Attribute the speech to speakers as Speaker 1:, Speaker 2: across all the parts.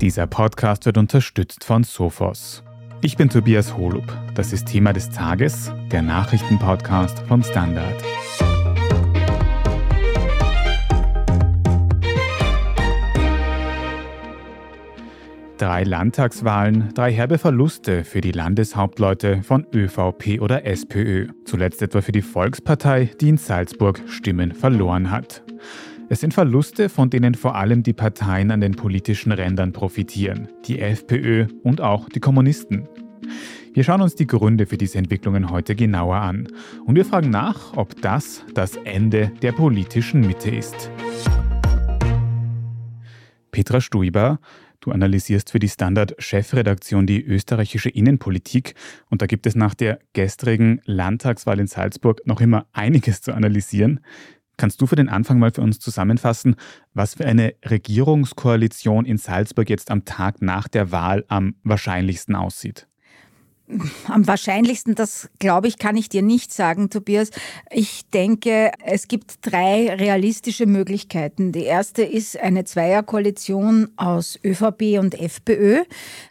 Speaker 1: Dieser Podcast wird unterstützt von Sophos. Ich bin Tobias Holub. Das ist Thema des Tages, der Nachrichtenpodcast vom Standard. Drei Landtagswahlen, drei herbe Verluste für die Landeshauptleute von ÖVP oder SPÖ. Zuletzt etwa für die Volkspartei, die in Salzburg Stimmen verloren hat. Es sind Verluste, von denen vor allem die Parteien an den politischen Rändern profitieren, die FPÖ und auch die Kommunisten. Wir schauen uns die Gründe für diese Entwicklungen heute genauer an und wir fragen nach, ob das das Ende der politischen Mitte ist. Petra Stuiber, du analysierst für die Standard-Chefredaktion die österreichische Innenpolitik und da gibt es nach der gestrigen Landtagswahl in Salzburg noch immer einiges zu analysieren. Kannst du für den Anfang mal für uns zusammenfassen, was für eine Regierungskoalition in Salzburg jetzt am Tag nach der Wahl am wahrscheinlichsten aussieht?
Speaker 2: Am wahrscheinlichsten, das glaube ich, kann ich dir nicht sagen, Tobias. Ich denke, es gibt drei realistische Möglichkeiten. Die erste ist eine Zweierkoalition aus ÖVP und FPÖ.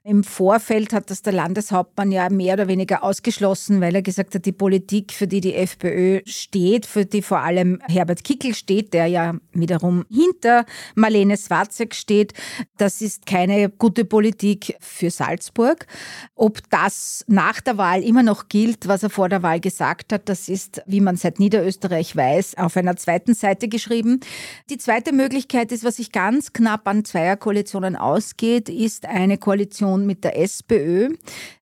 Speaker 2: Im Vorfeld hat das der Landeshauptmann ja mehr oder weniger ausgeschlossen, weil er gesagt hat, die Politik, für die die FPÖ steht, für die vor allem Herbert Kickel steht, der ja wiederum hinter Marlene Swarzek steht, das ist keine gute Politik für Salzburg. Ob das nach der Wahl immer noch gilt, was er vor der Wahl gesagt hat. Das ist, wie man seit Niederösterreich weiß, auf einer zweiten Seite geschrieben. Die zweite Möglichkeit ist, was sich ganz knapp an Zweierkoalitionen ausgeht, ist eine Koalition mit der SPÖ.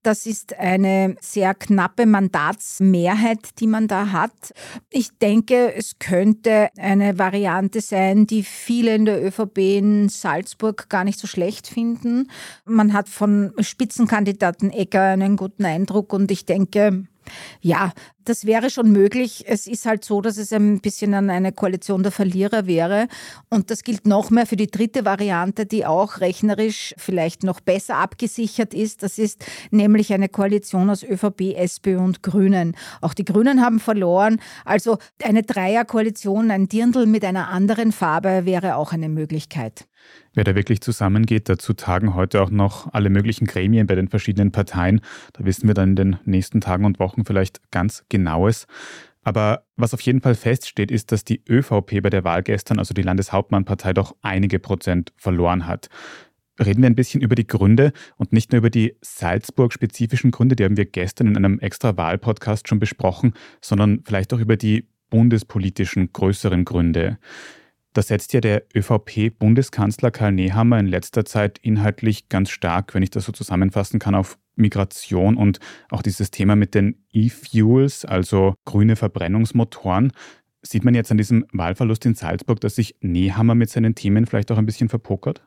Speaker 2: Das ist eine sehr knappe Mandatsmehrheit, die man da hat. Ich denke, es könnte eine Variante sein, die viele in der ÖVP in Salzburg gar nicht so schlecht finden. Man hat von Spitzenkandidaten Ecker einen guten guten Eindruck und ich denke, ja, das wäre schon möglich. Es ist halt so, dass es ein bisschen an eine Koalition der Verlierer wäre. Und das gilt noch mehr für die dritte Variante, die auch rechnerisch vielleicht noch besser abgesichert ist. Das ist nämlich eine Koalition aus ÖVP, SPÖ und Grünen. Auch die Grünen haben verloren. Also eine Dreierkoalition, ein Dirndl mit einer anderen Farbe wäre auch eine Möglichkeit.
Speaker 1: Wer da wirklich zusammengeht, dazu tagen heute auch noch alle möglichen Gremien bei den verschiedenen Parteien. Da wissen wir dann in den nächsten Tagen und Wochen vielleicht ganz genaues. Aber was auf jeden Fall feststeht, ist, dass die ÖVP bei der Wahl gestern, also die Landeshauptmannpartei, doch einige Prozent verloren hat. Reden wir ein bisschen über die Gründe und nicht nur über die Salzburg-spezifischen Gründe, die haben wir gestern in einem extra Wahlpodcast schon besprochen, sondern vielleicht auch über die bundespolitischen größeren Gründe. Da setzt ja der ÖVP-Bundeskanzler Karl Nehammer in letzter Zeit inhaltlich ganz stark, wenn ich das so zusammenfassen kann, auf Migration und auch dieses Thema mit den E-Fuels, also grüne Verbrennungsmotoren. Sieht man jetzt an diesem Wahlverlust in Salzburg, dass sich Nehammer mit seinen Themen vielleicht auch ein bisschen verpokert?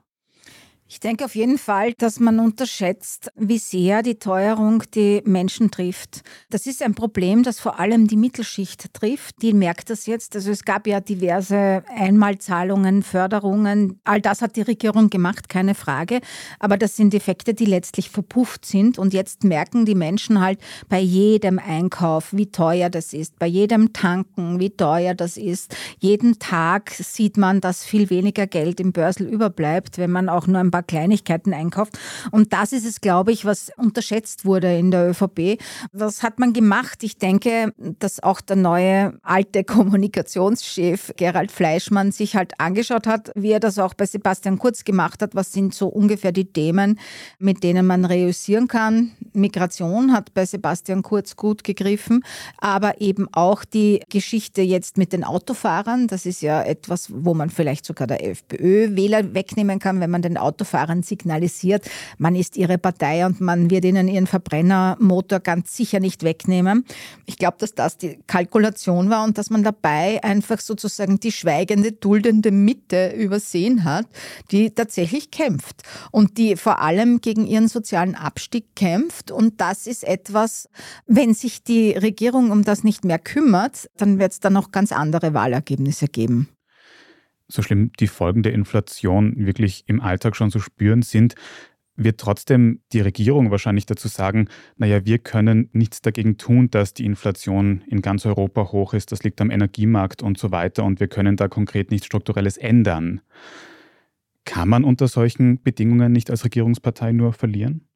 Speaker 2: Ich denke auf jeden Fall, dass man unterschätzt, wie sehr die Teuerung die Menschen trifft. Das ist ein Problem, das vor allem die Mittelschicht trifft. Die merkt das jetzt. Also es gab ja diverse Einmalzahlungen, Förderungen. All das hat die Regierung gemacht, keine Frage. Aber das sind Effekte, die letztlich verpufft sind. Und jetzt merken die Menschen halt bei jedem Einkauf, wie teuer das ist. Bei jedem Tanken, wie teuer das ist. Jeden Tag sieht man, dass viel weniger Geld im Börsel überbleibt, wenn man auch nur ein paar Kleinigkeiten einkauft. Und das ist es, glaube ich, was unterschätzt wurde in der ÖVP. Was hat man gemacht? Ich denke, dass auch der neue alte Kommunikationschef Gerald Fleischmann sich halt angeschaut hat, wie er das auch bei Sebastian Kurz gemacht hat. Was sind so ungefähr die Themen, mit denen man reüssieren kann? Migration hat bei Sebastian Kurz gut gegriffen, aber eben auch die Geschichte jetzt mit den Autofahrern. Das ist ja etwas, wo man vielleicht sogar der FPÖ Wähler wegnehmen kann, wenn man den Autofahrern Autofahrern signalisiert, man ist ihre Partei und man wird ihnen ihren Verbrennermotor ganz sicher nicht wegnehmen. Ich glaube, dass das die Kalkulation war und dass man dabei einfach sozusagen die schweigende, duldende Mitte übersehen hat, die tatsächlich kämpft und die vor allem gegen ihren sozialen Abstieg kämpft. Und das ist etwas, wenn sich die Regierung um das nicht mehr kümmert, dann wird es dann noch ganz andere Wahlergebnisse geben
Speaker 1: so schlimm die Folgen der Inflation wirklich im Alltag schon zu spüren sind, wird trotzdem die Regierung wahrscheinlich dazu sagen, naja, wir können nichts dagegen tun, dass die Inflation in ganz Europa hoch ist, das liegt am Energiemarkt und so weiter und wir können da konkret nichts Strukturelles ändern. Kann man unter solchen Bedingungen nicht als Regierungspartei nur verlieren?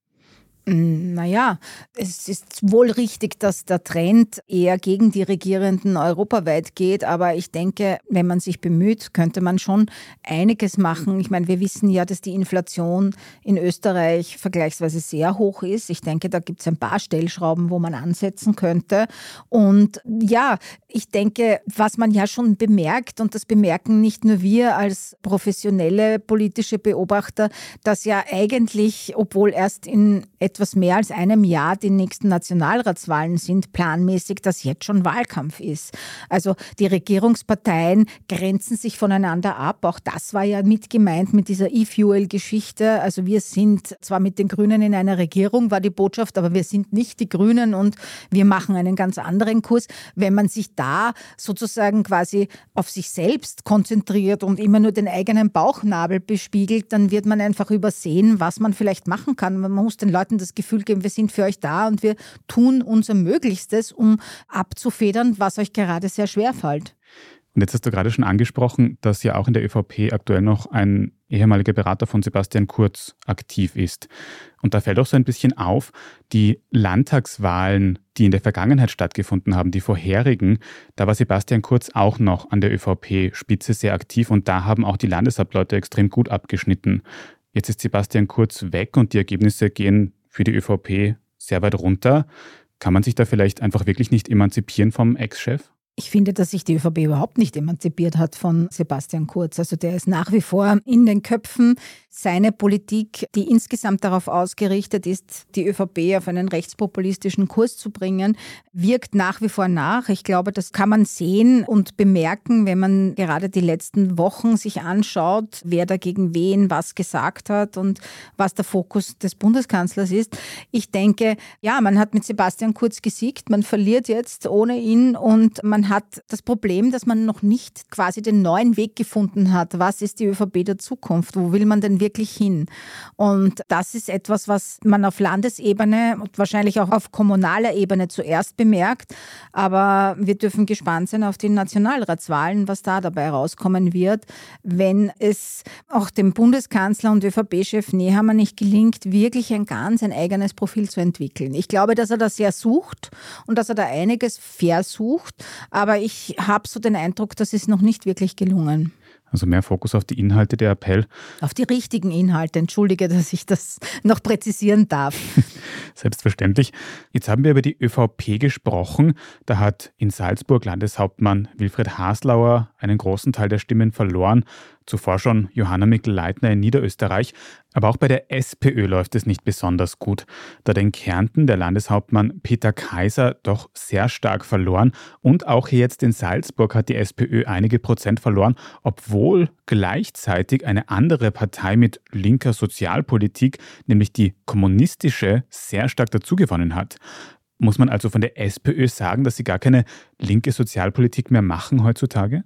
Speaker 2: Hm, naja, es ist wohl richtig, dass der Trend eher gegen die Regierenden europaweit geht, aber ich denke, wenn man sich bemüht, könnte man schon einiges machen. Ich meine, wir wissen ja, dass die Inflation in Österreich vergleichsweise sehr hoch ist. Ich denke, da gibt es ein paar Stellschrauben, wo man ansetzen könnte. Und ja, ich denke, was man ja schon bemerkt, und das bemerken nicht nur wir als professionelle politische Beobachter, dass ja eigentlich, obwohl erst in etwa etwas mehr als einem Jahr die nächsten Nationalratswahlen sind, planmäßig, dass jetzt schon Wahlkampf ist. Also die Regierungsparteien grenzen sich voneinander ab. Auch das war ja mit gemeint mit dieser E-Fuel-Geschichte. Also wir sind zwar mit den Grünen in einer Regierung, war die Botschaft, aber wir sind nicht die Grünen und wir machen einen ganz anderen Kurs. Wenn man sich da sozusagen quasi auf sich selbst konzentriert und immer nur den eigenen Bauchnabel bespiegelt, dann wird man einfach übersehen, was man vielleicht machen kann. Man muss den Leuten das Gefühl geben, wir sind für euch da und wir tun unser Möglichstes, um abzufedern, was euch gerade sehr schwer fällt.
Speaker 1: Und jetzt hast du gerade schon angesprochen, dass ja auch in der ÖVP aktuell noch ein ehemaliger Berater von Sebastian Kurz aktiv ist. Und da fällt auch so ein bisschen auf, die Landtagswahlen, die in der Vergangenheit stattgefunden haben, die vorherigen, da war Sebastian Kurz auch noch an der ÖVP-Spitze sehr aktiv und da haben auch die Landeshauptleute extrem gut abgeschnitten. Jetzt ist Sebastian Kurz weg und die Ergebnisse gehen für die ÖVP sehr weit runter. Kann man sich da vielleicht einfach wirklich nicht emanzipieren vom Ex-Chef?
Speaker 2: Ich finde, dass sich die ÖVP überhaupt nicht emanzipiert hat von Sebastian Kurz. Also der ist nach wie vor in den Köpfen. Seine Politik, die insgesamt darauf ausgerichtet ist, die ÖVP auf einen rechtspopulistischen Kurs zu bringen, wirkt nach wie vor nach. Ich glaube, das kann man sehen und bemerken, wenn man gerade die letzten Wochen sich anschaut, wer dagegen wen was gesagt hat und was der Fokus des Bundeskanzlers ist. Ich denke, ja, man hat mit Sebastian Kurz gesiegt, man verliert jetzt ohne ihn und man hat das Problem, dass man noch nicht quasi den neuen Weg gefunden hat. Was ist die ÖVP der Zukunft? Wo will man denn wirklich hin? Und das ist etwas, was man auf Landesebene und wahrscheinlich auch auf kommunaler Ebene zuerst bemerkt. Aber wir dürfen gespannt sein auf die Nationalratswahlen, was da dabei rauskommen wird, wenn es auch dem Bundeskanzler und ÖVP-Chef Nehammer nicht gelingt, wirklich ein ganz ein eigenes Profil zu entwickeln. Ich glaube, dass er das sehr sucht und dass er da einiges versucht, aber ich habe so den Eindruck, das ist noch nicht wirklich gelungen.
Speaker 1: Also mehr Fokus auf die Inhalte, der Appell.
Speaker 2: Auf die richtigen Inhalte. Entschuldige, dass ich das noch präzisieren darf.
Speaker 1: Selbstverständlich. Jetzt haben wir über die ÖVP gesprochen. Da hat in Salzburg Landeshauptmann Wilfried Haslauer einen großen Teil der Stimmen verloren. Zuvor schon Johanna Mikl-Leitner in Niederösterreich. Aber auch bei der SPÖ läuft es nicht besonders gut, da den Kärnten der Landeshauptmann Peter Kaiser doch sehr stark verloren und auch hier jetzt in Salzburg hat die SPÖ einige Prozent verloren, obwohl gleichzeitig eine andere Partei mit linker Sozialpolitik, nämlich die kommunistische, sehr stark dazugewonnen hat. Muss man also von der SPÖ sagen, dass sie gar keine linke Sozialpolitik mehr machen heutzutage?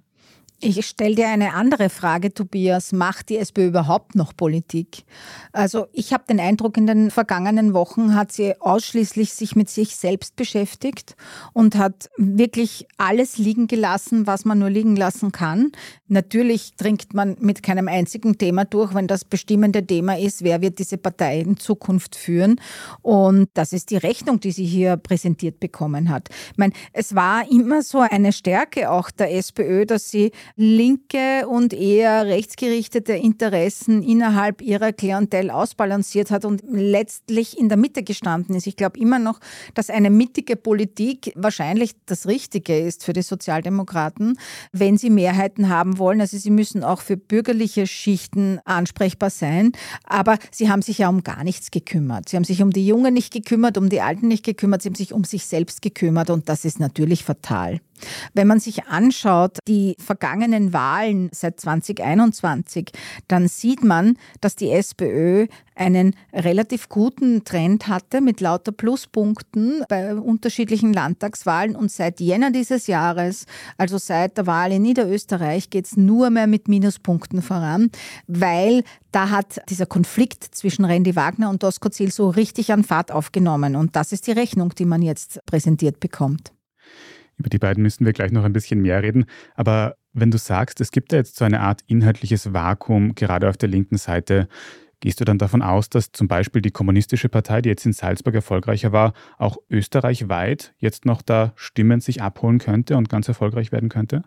Speaker 2: Ich stelle dir eine andere Frage, Tobias. Macht die SPÖ überhaupt noch Politik? Also ich habe den Eindruck, in den vergangenen Wochen hat sie ausschließlich sich mit sich selbst beschäftigt und hat wirklich alles liegen gelassen, was man nur liegen lassen kann. Natürlich dringt man mit keinem einzigen Thema durch, wenn das bestimmende Thema ist, wer wird diese Partei in Zukunft führen. Und das ist die Rechnung, die sie hier präsentiert bekommen hat. Ich meine, es war immer so eine Stärke auch der SPÖ, dass sie linke und eher rechtsgerichtete Interessen innerhalb ihrer Klientel ausbalanciert hat und letztlich in der Mitte gestanden ist. Ich glaube immer noch, dass eine mittige Politik wahrscheinlich das Richtige ist für die Sozialdemokraten, wenn sie Mehrheiten haben wollen. Also sie müssen auch für bürgerliche Schichten ansprechbar sein. Aber sie haben sich ja um gar nichts gekümmert. Sie haben sich um die Jungen nicht gekümmert, um die Alten nicht gekümmert, sie haben sich um sich selbst gekümmert und das ist natürlich fatal. Wenn man sich anschaut, die vergangenen Wahlen seit 2021, dann sieht man, dass die SPÖ einen relativ guten Trend hatte mit lauter Pluspunkten bei unterschiedlichen Landtagswahlen. Und seit Jänner dieses Jahres, also seit der Wahl in Niederösterreich, geht es nur mehr mit Minuspunkten voran, weil da hat dieser Konflikt zwischen Randy Wagner und Dosko Ziel so richtig an Fahrt aufgenommen. Und das ist die Rechnung, die man jetzt präsentiert bekommt.
Speaker 1: Über die beiden müssen wir gleich noch ein bisschen mehr reden. Aber wenn du sagst, es gibt da jetzt so eine Art inhaltliches Vakuum, gerade auf der linken Seite, Gehst du dann davon aus, dass zum Beispiel die Kommunistische Partei, die jetzt in Salzburg erfolgreicher war, auch österreichweit jetzt noch da Stimmen sich abholen könnte und ganz erfolgreich werden könnte?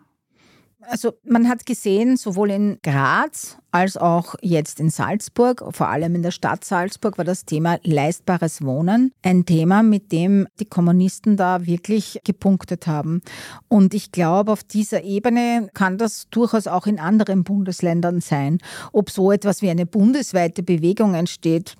Speaker 2: Also man hat gesehen, sowohl in Graz als auch jetzt in Salzburg, vor allem in der Stadt Salzburg, war das Thema leistbares Wohnen ein Thema, mit dem die Kommunisten da wirklich gepunktet haben. Und ich glaube, auf dieser Ebene kann das durchaus auch in anderen Bundesländern sein. Ob so etwas wie eine bundesweite Bewegung entsteht,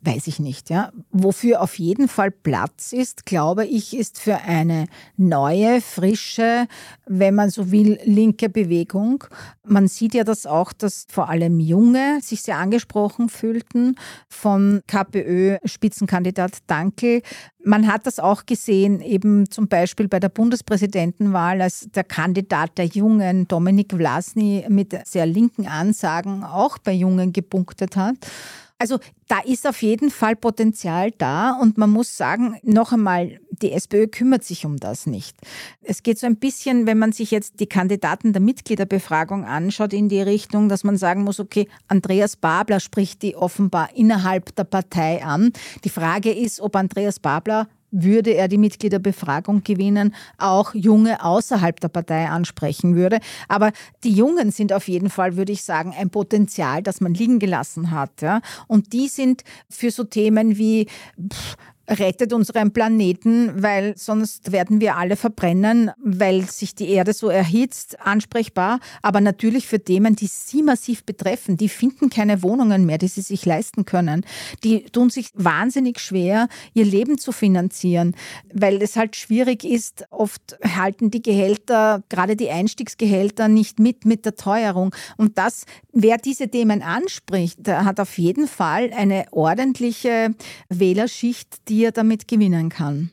Speaker 2: weiß ich nicht. Ja. Wofür auf jeden Fall Platz ist, glaube ich, ist für eine neue, frische, wenn man so will, linke Bewegung. Man sieht ja das auch, dass vor allem Junge sich sehr angesprochen fühlten von KPÖ-Spitzenkandidat Dankel. Man hat das auch gesehen, eben zum Beispiel bei der Bundespräsidentenwahl, als der Kandidat der Jungen, Dominik Vlasny, mit sehr linken Ansagen auch bei Jungen gepunktet hat. Also da ist auf jeden Fall Potenzial da und man muss sagen, noch einmal, die SPÖ kümmert sich um das nicht. Es geht so ein bisschen, wenn man sich jetzt die Kandidaten der Mitgliederbefragung anschaut, in die Richtung, dass man sagen muss, okay, Andreas Babler spricht die offenbar innerhalb der Partei an. Die Frage ist, ob Andreas Babler würde er die Mitgliederbefragung gewinnen, auch Junge außerhalb der Partei ansprechen würde. Aber die Jungen sind auf jeden Fall, würde ich sagen, ein Potenzial, das man liegen gelassen hat. Ja? Und die sind für so Themen wie pff, rettet unseren Planeten, weil sonst werden wir alle verbrennen, weil sich die Erde so erhitzt, ansprechbar. Aber natürlich für Themen, die sie massiv betreffen, die finden keine Wohnungen mehr, die sie sich leisten können. Die tun sich wahnsinnig schwer, ihr Leben zu finanzieren, weil es halt schwierig ist. Oft halten die Gehälter, gerade die Einstiegsgehälter, nicht mit mit der Teuerung. Und das, wer diese Themen anspricht, hat auf jeden Fall eine ordentliche Wählerschicht, die die er damit gewinnen kann.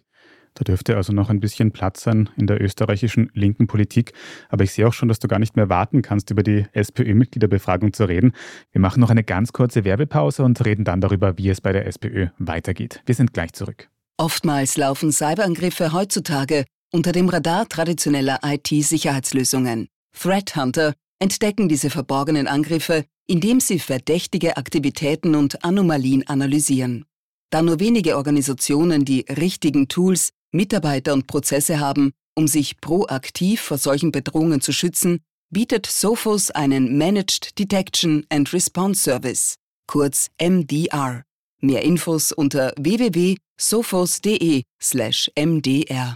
Speaker 1: Da dürfte also noch ein bisschen Platz sein in der österreichischen linken Politik. Aber ich sehe auch schon, dass du gar nicht mehr warten kannst, über die SPÖ-Mitgliederbefragung zu reden. Wir machen noch eine ganz kurze Werbepause und reden dann darüber, wie es bei der SPÖ weitergeht. Wir sind gleich zurück.
Speaker 3: Oftmals laufen Cyberangriffe heutzutage unter dem Radar traditioneller IT-Sicherheitslösungen. Threat Hunter entdecken diese verborgenen Angriffe, indem sie verdächtige Aktivitäten und Anomalien analysieren. Da nur wenige Organisationen die richtigen Tools, Mitarbeiter und Prozesse haben, um sich proaktiv vor solchen Bedrohungen zu schützen, bietet Sophos einen Managed Detection and Response Service, kurz MDR. Mehr Infos unter www.sophos.de/mdr.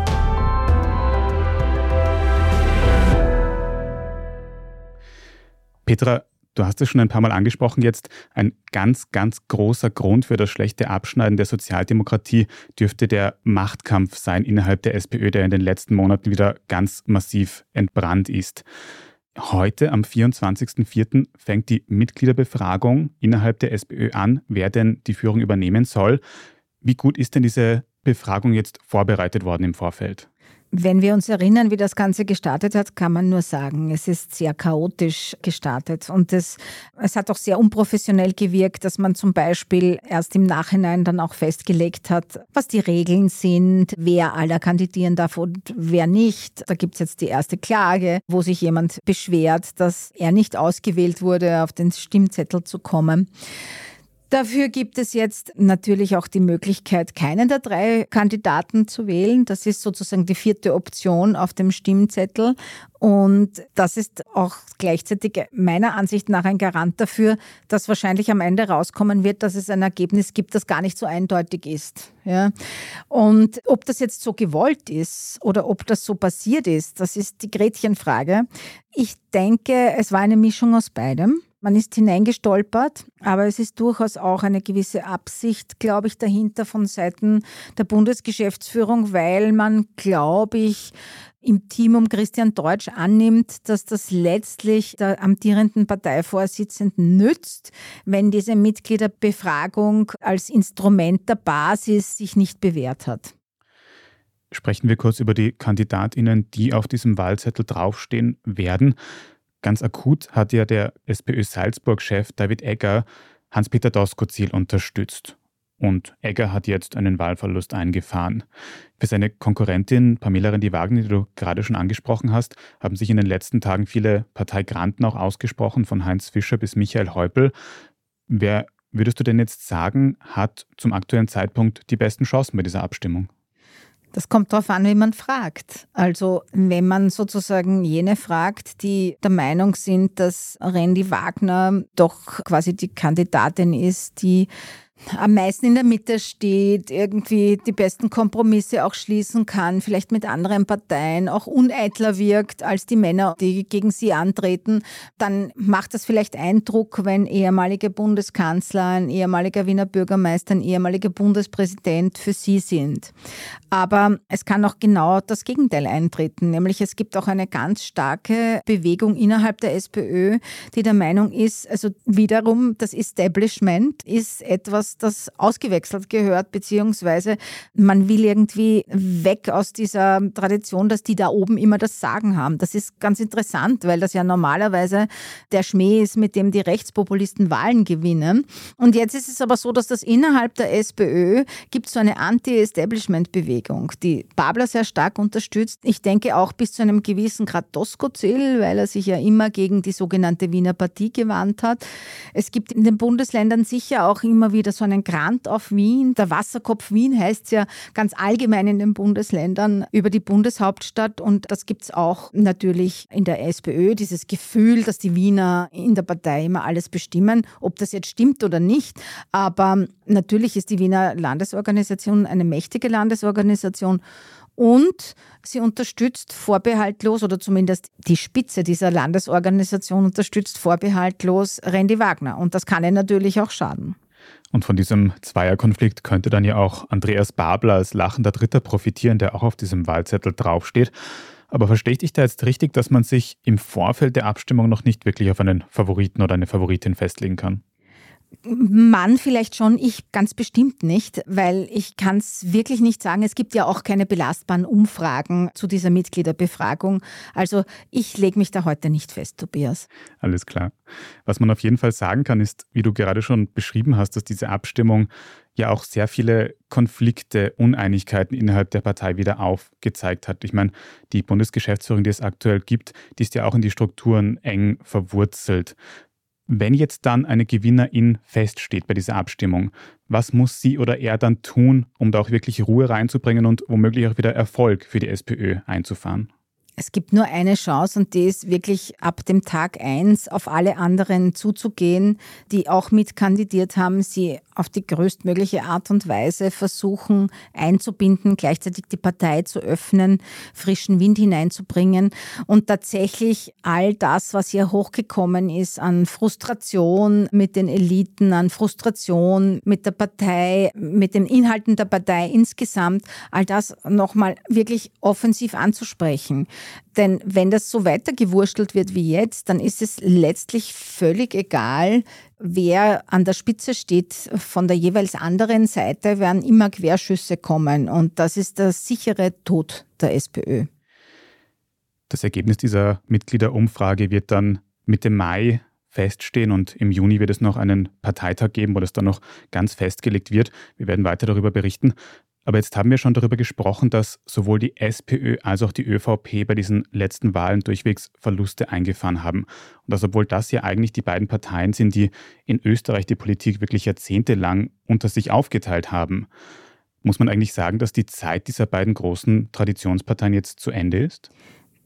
Speaker 1: Petra, Du hast es schon ein paar Mal angesprochen jetzt. Ein ganz, ganz großer Grund für das schlechte Abschneiden der Sozialdemokratie dürfte der Machtkampf sein innerhalb der SPÖ, der in den letzten Monaten wieder ganz massiv entbrannt ist. Heute, am 24.04., fängt die Mitgliederbefragung innerhalb der SPÖ an, wer denn die Führung übernehmen soll. Wie gut ist denn diese Befragung jetzt vorbereitet worden im Vorfeld?
Speaker 2: Wenn wir uns erinnern, wie das Ganze gestartet hat, kann man nur sagen, es ist sehr chaotisch gestartet und es, es hat auch sehr unprofessionell gewirkt, dass man zum Beispiel erst im Nachhinein dann auch festgelegt hat, was die Regeln sind, wer aller kandidieren darf und wer nicht. Da gibt es jetzt die erste Klage, wo sich jemand beschwert, dass er nicht ausgewählt wurde, auf den Stimmzettel zu kommen. Dafür gibt es jetzt natürlich auch die Möglichkeit, keinen der drei Kandidaten zu wählen. Das ist sozusagen die vierte Option auf dem Stimmzettel. Und das ist auch gleichzeitig meiner Ansicht nach ein Garant dafür, dass wahrscheinlich am Ende rauskommen wird, dass es ein Ergebnis gibt, das gar nicht so eindeutig ist. Ja. Und ob das jetzt so gewollt ist oder ob das so passiert ist, das ist die Gretchenfrage. Ich denke, es war eine Mischung aus beidem. Man ist hineingestolpert, aber es ist durchaus auch eine gewisse Absicht, glaube ich, dahinter von Seiten der Bundesgeschäftsführung, weil man, glaube ich, im Team um Christian Deutsch annimmt, dass das letztlich der amtierenden Parteivorsitzenden nützt, wenn diese Mitgliederbefragung als Instrument der Basis sich nicht bewährt hat.
Speaker 1: Sprechen wir kurz über die Kandidatinnen, die auf diesem Wahlzettel draufstehen werden. Ganz akut hat ja der SPÖ Salzburg-Chef David Egger Hans-Peter Doskozil unterstützt. Und Egger hat jetzt einen Wahlverlust eingefahren. Für seine Konkurrentin Pamela Rendi-Wagner, die du gerade schon angesprochen hast, haben sich in den letzten Tagen viele Parteigranten auch ausgesprochen, von Heinz Fischer bis Michael Häupl. Wer würdest du denn jetzt sagen, hat zum aktuellen Zeitpunkt die besten Chancen bei dieser Abstimmung?
Speaker 2: Das kommt darauf an, wie man fragt. Also wenn man sozusagen jene fragt, die der Meinung sind, dass Randy Wagner doch quasi die Kandidatin ist, die am meisten in der Mitte steht, irgendwie die besten Kompromisse auch schließen kann, vielleicht mit anderen Parteien, auch uneitler wirkt als die Männer, die gegen sie antreten, dann macht das vielleicht Eindruck, wenn ehemalige Bundeskanzler, ein ehemaliger Wiener Bürgermeister, ein ehemaliger Bundespräsident für sie sind. Aber es kann auch genau das Gegenteil eintreten, nämlich es gibt auch eine ganz starke Bewegung innerhalb der SPÖ, die der Meinung ist, also wiederum das Establishment ist etwas, das ausgewechselt gehört, beziehungsweise man will irgendwie weg aus dieser Tradition, dass die da oben immer das Sagen haben. Das ist ganz interessant, weil das ja normalerweise der Schmäh ist, mit dem die Rechtspopulisten Wahlen gewinnen. Und jetzt ist es aber so, dass das innerhalb der SPÖ gibt so eine Anti-Establishment-Bewegung, die Babler sehr stark unterstützt. Ich denke auch bis zu einem gewissen Grad Doskozil, weil er sich ja immer gegen die sogenannte Wiener Partie gewandt hat. Es gibt in den Bundesländern sicher auch immer wieder so so einen Grant auf Wien. Der Wasserkopf Wien heißt ja ganz allgemein in den Bundesländern über die Bundeshauptstadt. Und das gibt es auch natürlich in der SPÖ, dieses Gefühl, dass die Wiener in der Partei immer alles bestimmen, ob das jetzt stimmt oder nicht. Aber natürlich ist die Wiener Landesorganisation eine mächtige Landesorganisation. Und sie unterstützt vorbehaltlos, oder zumindest die Spitze dieser Landesorganisation unterstützt vorbehaltlos Randy Wagner. Und das kann ihr natürlich auch schaden.
Speaker 1: Und von diesem Zweierkonflikt könnte dann ja auch Andreas Babler als lachender Dritter profitieren, der auch auf diesem Wahlzettel draufsteht. Aber verstehe ich da jetzt richtig, dass man sich im Vorfeld der Abstimmung noch nicht wirklich auf einen Favoriten oder eine Favoritin festlegen kann?
Speaker 2: Mann vielleicht schon, ich ganz bestimmt nicht, weil ich kann es wirklich nicht sagen. Es gibt ja auch keine belastbaren Umfragen zu dieser Mitgliederbefragung. Also ich lege mich da heute nicht fest, Tobias.
Speaker 1: Alles klar. Was man auf jeden Fall sagen kann, ist, wie du gerade schon beschrieben hast, dass diese Abstimmung ja auch sehr viele Konflikte, Uneinigkeiten innerhalb der Partei wieder aufgezeigt hat. Ich meine, die Bundesgeschäftsführung, die es aktuell gibt, die ist ja auch in die Strukturen eng verwurzelt. Wenn jetzt dann eine Gewinnerin feststeht bei dieser Abstimmung, was muss sie oder er dann tun, um da auch wirklich Ruhe reinzubringen und womöglich auch wieder Erfolg für die SPÖ einzufahren?
Speaker 2: Es gibt nur eine Chance und die ist wirklich ab dem Tag eins auf alle anderen zuzugehen, die auch mitkandidiert haben, sie auf die größtmögliche Art und Weise versuchen einzubinden, gleichzeitig die Partei zu öffnen, frischen Wind hineinzubringen und tatsächlich all das, was hier hochgekommen ist an Frustration mit den Eliten, an Frustration mit der Partei, mit den Inhalten der Partei insgesamt, all das nochmal wirklich offensiv anzusprechen. Denn wenn das so weitergewurstelt wird wie jetzt, dann ist es letztlich völlig egal, wer an der Spitze steht. Von der jeweils anderen Seite werden immer Querschüsse kommen. Und das ist der sichere Tod der SPÖ.
Speaker 1: Das Ergebnis dieser Mitgliederumfrage wird dann Mitte Mai feststehen und im Juni wird es noch einen Parteitag geben, wo das dann noch ganz festgelegt wird. Wir werden weiter darüber berichten. Aber jetzt haben wir schon darüber gesprochen, dass sowohl die SPÖ als auch die ÖVP bei diesen letzten Wahlen durchwegs Verluste eingefahren haben. Und dass obwohl das ja eigentlich die beiden Parteien sind, die in Österreich die Politik wirklich jahrzehntelang unter sich aufgeteilt haben. Muss man eigentlich sagen, dass die Zeit dieser beiden großen Traditionsparteien jetzt zu Ende ist?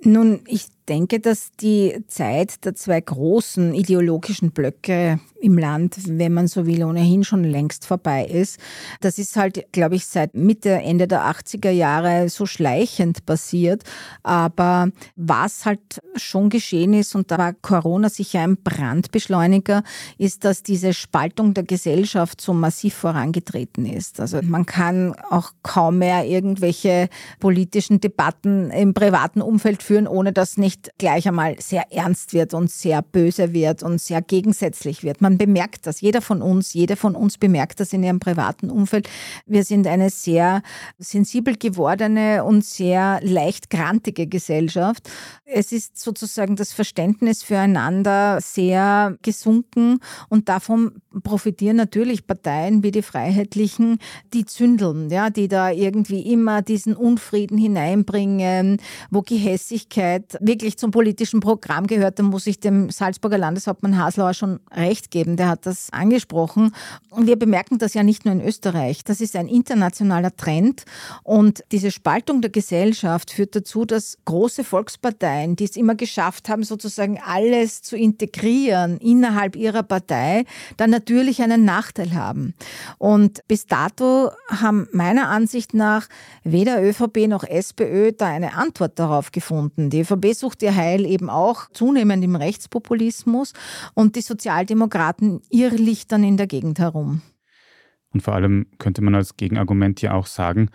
Speaker 2: Nun, ich denke, dass die Zeit der zwei großen ideologischen Blöcke im Land, wenn man so will, ohnehin schon längst vorbei ist. Das ist halt, glaube ich, seit Mitte, Ende der 80er Jahre so schleichend passiert. Aber was halt schon geschehen ist, und da war Corona sicher ein Brandbeschleuniger, ist, dass diese Spaltung der Gesellschaft so massiv vorangetreten ist. Also man kann auch kaum mehr irgendwelche politischen Debatten im privaten Umfeld führen, ohne dass nicht nicht gleich einmal sehr ernst wird und sehr böse wird und sehr gegensätzlich wird. Man bemerkt das. Jeder von uns, jede von uns bemerkt das in ihrem privaten Umfeld. Wir sind eine sehr sensibel gewordene und sehr leicht grantige Gesellschaft. Es ist sozusagen das Verständnis füreinander sehr gesunken und davon profitieren natürlich Parteien wie die Freiheitlichen, die zündeln, ja, die da irgendwie immer diesen Unfrieden hineinbringen, wo Gehässigkeit wirklich wirklich zum politischen Programm gehört, dann muss ich dem Salzburger Landeshauptmann Haslauer schon recht geben. Der hat das angesprochen. Und wir bemerken das ja nicht nur in Österreich. Das ist ein internationaler Trend. Und diese Spaltung der Gesellschaft führt dazu, dass große Volksparteien, die es immer geschafft haben, sozusagen alles zu integrieren innerhalb ihrer Partei, dann natürlich einen Nachteil haben. Und bis dato haben meiner Ansicht nach weder ÖVP noch SPÖ da eine Antwort darauf gefunden. Die ÖVP sucht sucht ihr Heil eben auch zunehmend im Rechtspopulismus und die Sozialdemokraten irrlichtern in der Gegend herum.
Speaker 1: Und vor allem könnte man als Gegenargument ja auch sagen,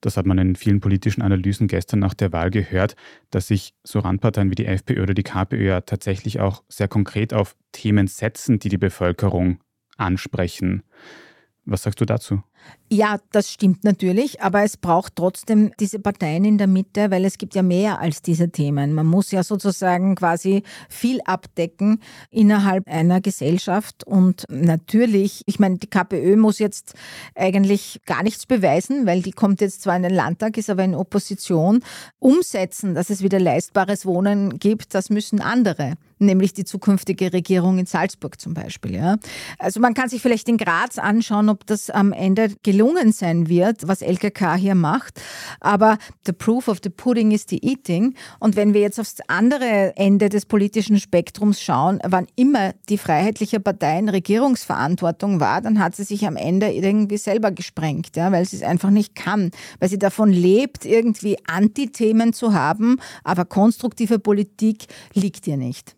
Speaker 1: das hat man in vielen politischen Analysen gestern nach der Wahl gehört, dass sich so Randparteien wie die FPÖ oder die KPÖ ja tatsächlich auch sehr konkret auf Themen setzen, die die Bevölkerung ansprechen. Was sagst du dazu?
Speaker 2: Ja, das stimmt natürlich, aber es braucht trotzdem diese Parteien in der Mitte, weil es gibt ja mehr als diese Themen. Man muss ja sozusagen quasi viel abdecken innerhalb einer Gesellschaft und natürlich, ich meine, die KPÖ muss jetzt eigentlich gar nichts beweisen, weil die kommt jetzt zwar in den Landtag, ist aber in Opposition. Umsetzen, dass es wieder leistbares Wohnen gibt, das müssen andere nämlich die zukünftige Regierung in Salzburg zum Beispiel. Ja. Also man kann sich vielleicht in Graz anschauen, ob das am Ende gelungen sein wird, was LKK hier macht. Aber the proof of the pudding is the eating. Und wenn wir jetzt aufs andere Ende des politischen Spektrums schauen, wann immer die Freiheitliche Partei in Regierungsverantwortung war, dann hat sie sich am Ende irgendwie selber gesprengt, ja, weil sie es einfach nicht kann, weil sie davon lebt, irgendwie Antithemen zu haben, aber konstruktive Politik liegt ihr nicht.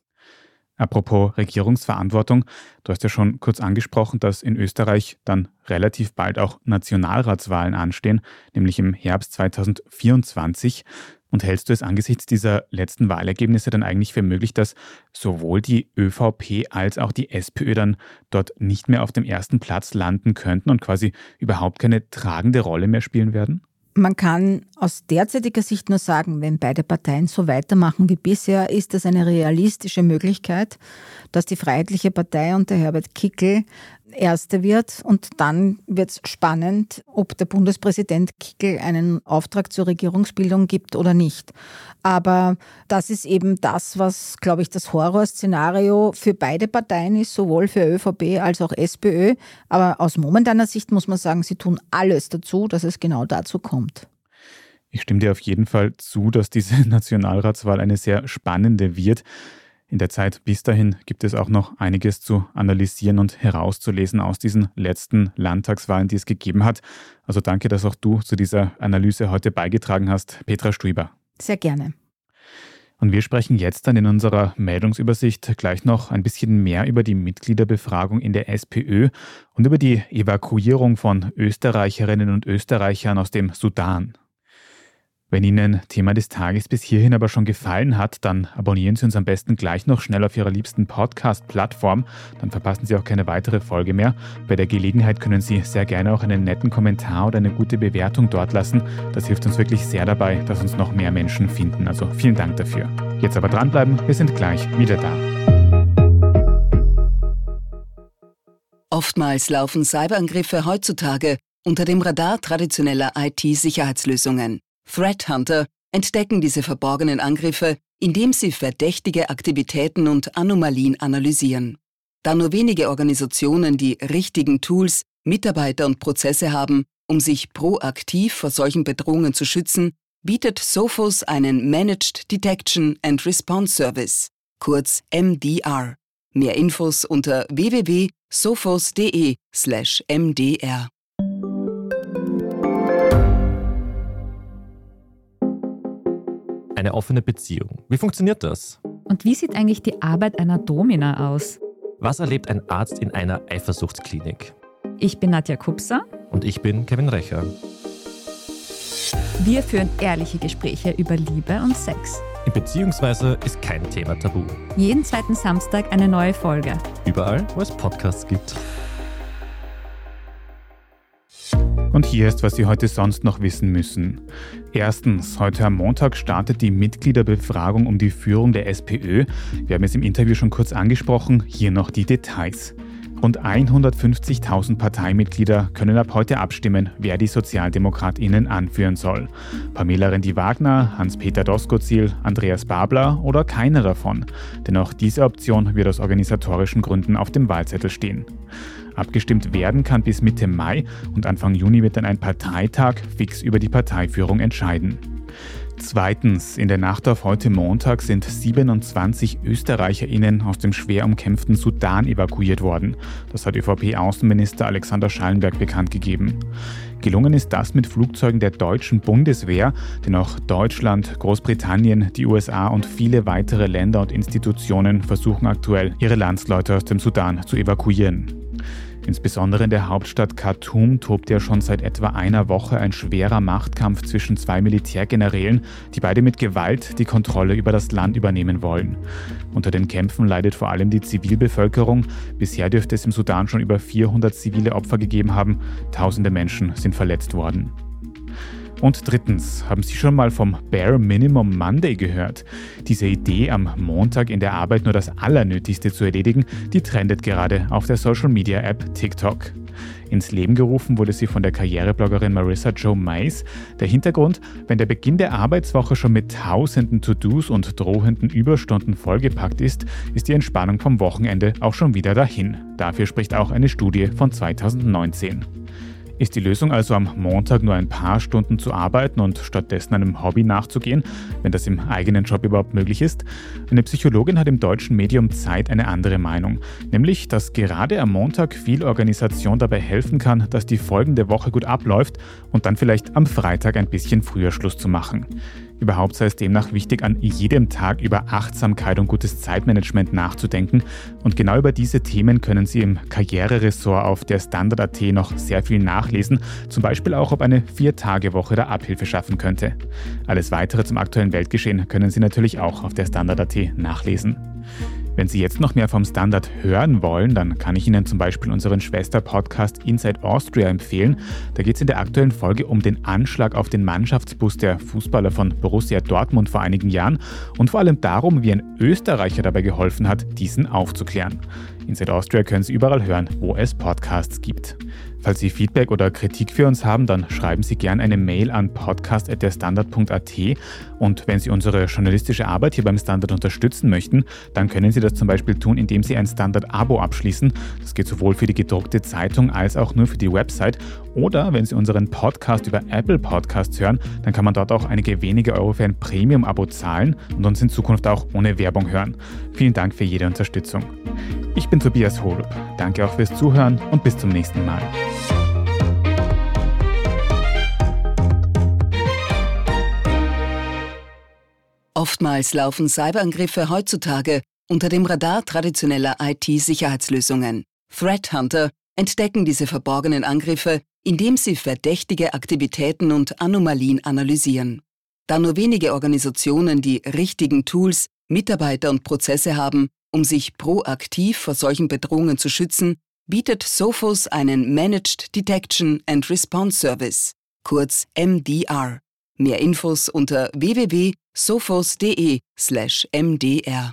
Speaker 1: Apropos Regierungsverantwortung, du hast ja schon kurz angesprochen, dass in Österreich dann relativ bald auch Nationalratswahlen anstehen, nämlich im Herbst 2024. Und hältst du es angesichts dieser letzten Wahlergebnisse dann eigentlich für möglich, dass sowohl die ÖVP als auch die SPÖ dann dort nicht mehr auf dem ersten Platz landen könnten und quasi überhaupt keine tragende Rolle mehr spielen werden?
Speaker 2: Man kann aus derzeitiger Sicht nur sagen, wenn beide Parteien so weitermachen wie bisher, ist das eine realistische Möglichkeit, dass die Freiheitliche Partei unter Herbert Kickel Erste wird. Und dann wird es spannend, ob der Bundespräsident Kickel einen Auftrag zur Regierungsbildung gibt oder nicht. Aber das ist eben das, was, glaube ich, das Horrorszenario für beide Parteien ist, sowohl für ÖVP als auch SPÖ. Aber aus momentaner Sicht muss man sagen, sie tun alles dazu, dass es genau dazu kommt.
Speaker 1: Ich stimme dir auf jeden Fall zu, dass diese Nationalratswahl eine sehr spannende wird. In der Zeit bis dahin gibt es auch noch einiges zu analysieren und herauszulesen aus diesen letzten Landtagswahlen, die es gegeben hat. Also danke, dass auch du zu dieser Analyse heute beigetragen hast, Petra Strüber.
Speaker 2: Sehr gerne.
Speaker 1: Und wir sprechen jetzt dann in unserer Meldungsübersicht gleich noch ein bisschen mehr über die Mitgliederbefragung in der SPÖ und über die Evakuierung von Österreicherinnen und Österreichern aus dem Sudan. Wenn Ihnen Thema des Tages bis hierhin aber schon gefallen hat, dann abonnieren Sie uns am besten gleich noch schnell auf Ihrer liebsten Podcast-Plattform. Dann verpassen Sie auch keine weitere Folge mehr. Bei der Gelegenheit können Sie sehr gerne auch einen netten Kommentar oder eine gute Bewertung dort lassen. Das hilft uns wirklich sehr dabei, dass uns noch mehr Menschen finden. Also vielen Dank dafür. Jetzt aber dranbleiben, wir sind gleich wieder da.
Speaker 3: Oftmals laufen Cyberangriffe heutzutage unter dem Radar traditioneller IT-Sicherheitslösungen. Threat Hunter entdecken diese verborgenen Angriffe, indem sie verdächtige Aktivitäten und Anomalien analysieren. Da nur wenige Organisationen die richtigen Tools, Mitarbeiter und Prozesse haben, um sich proaktiv vor solchen Bedrohungen zu schützen, bietet Sophos einen Managed Detection and Response Service, kurz MDR. Mehr Infos unter www.sophos.de/mdr.
Speaker 4: Eine offene Beziehung. Wie funktioniert das?
Speaker 5: Und wie sieht eigentlich die Arbeit einer Domina aus?
Speaker 4: Was erlebt ein Arzt in einer Eifersuchtsklinik?
Speaker 5: Ich bin Nadja Kupser.
Speaker 4: Und ich bin Kevin Recher.
Speaker 5: Wir führen ehrliche Gespräche über Liebe und Sex.
Speaker 4: Beziehungsweise ist kein Thema tabu.
Speaker 5: Jeden zweiten Samstag eine neue Folge.
Speaker 4: Überall, wo es Podcasts gibt.
Speaker 1: Und hier ist, was Sie heute sonst noch wissen müssen. Erstens, heute am Montag startet die Mitgliederbefragung um die Führung der SPÖ. Wir haben es im Interview schon kurz angesprochen, hier noch die Details. Rund 150.000 Parteimitglieder können ab heute abstimmen, wer die SozialdemokratInnen anführen soll. Pamela Rendi-Wagner, Hans-Peter Doskozil, Andreas Babler oder keiner davon. Denn auch diese Option wird aus organisatorischen Gründen auf dem Wahlzettel stehen. Abgestimmt werden kann bis Mitte Mai und Anfang Juni wird dann ein Parteitag fix über die Parteiführung entscheiden. Zweitens, in der Nacht auf heute Montag sind 27 ÖsterreicherInnen aus dem schwer umkämpften Sudan evakuiert worden. Das hat ÖVP-Außenminister Alexander Schallenberg bekannt gegeben. Gelungen ist das mit Flugzeugen der deutschen Bundeswehr, denn auch Deutschland, Großbritannien, die USA und viele weitere Länder und Institutionen versuchen aktuell, ihre Landsleute aus dem Sudan zu evakuieren. Insbesondere in der Hauptstadt Khartoum tobt ja schon seit etwa einer Woche ein schwerer Machtkampf zwischen zwei Militärgenerälen, die beide mit Gewalt die Kontrolle über das Land übernehmen wollen. Unter den Kämpfen leidet vor allem die Zivilbevölkerung. Bisher dürfte es im Sudan schon über 400 zivile Opfer gegeben haben. Tausende Menschen sind verletzt worden. Und drittens, haben Sie schon mal vom Bare Minimum Monday gehört? Diese Idee, am Montag in der Arbeit nur das Allernötigste zu erledigen, die trendet gerade auf der Social Media App TikTok. Ins Leben gerufen wurde sie von der Karrierebloggerin Marissa Joe Mais. Der Hintergrund, wenn der Beginn der Arbeitswoche schon mit tausenden To-Dos und drohenden Überstunden vollgepackt ist, ist die Entspannung vom Wochenende auch schon wieder dahin. Dafür spricht auch eine Studie von 2019. Ist die Lösung also am Montag nur ein paar Stunden zu arbeiten und stattdessen einem Hobby nachzugehen, wenn das im eigenen Job überhaupt möglich ist? Eine Psychologin hat im deutschen Medium Zeit eine andere Meinung, nämlich, dass gerade am Montag viel Organisation dabei helfen kann, dass die folgende Woche gut abläuft und dann vielleicht am Freitag ein bisschen früher Schluss zu machen. Überhaupt sei es demnach wichtig, an jedem Tag über Achtsamkeit und gutes Zeitmanagement nachzudenken. Und genau über diese Themen können Sie im Karriereressort auf der Standard.at noch sehr viel nachlesen. Zum Beispiel auch, ob eine Vier-Tage-Woche da Abhilfe schaffen könnte. Alles weitere zum aktuellen Weltgeschehen können Sie natürlich auch auf der Standard.at nachlesen. Wenn Sie jetzt noch mehr vom Standard hören wollen, dann kann ich Ihnen zum Beispiel unseren Schwester-Podcast Inside Austria empfehlen. Da geht es in der aktuellen Folge um den Anschlag auf den Mannschaftsbus der Fußballer von Borussia Dortmund vor einigen Jahren und vor allem darum, wie ein Österreicher dabei geholfen hat, diesen aufzuklären. Inside Austria können Sie überall hören, wo es Podcasts gibt. Falls Sie Feedback oder Kritik für uns haben, dann schreiben Sie gerne eine Mail an podcast.derstandard.at und wenn Sie unsere journalistische Arbeit hier beim Standard unterstützen möchten, dann können Sie das zum Beispiel tun, indem Sie ein Standard-Abo abschließen. Das geht sowohl für die gedruckte Zeitung als auch nur für die Website. Oder wenn Sie unseren Podcast über Apple Podcasts hören, dann kann man dort auch einige wenige Euro für ein Premium-Abo zahlen und uns in Zukunft auch ohne Werbung hören. Vielen Dank für jede Unterstützung. Ich bin Tobias Holub. Danke auch fürs Zuhören und bis zum nächsten Mal.
Speaker 3: Oftmals laufen Cyberangriffe heutzutage unter dem Radar traditioneller IT-Sicherheitslösungen. Threat Hunter entdecken diese verborgenen Angriffe, indem sie verdächtige Aktivitäten und Anomalien analysieren. Da nur wenige Organisationen die richtigen Tools, Mitarbeiter und Prozesse haben, um sich proaktiv vor solchen Bedrohungen zu schützen, bietet Sophos einen Managed Detection and Response Service, kurz MDR. Mehr Infos unter www.sophos.de/mdr.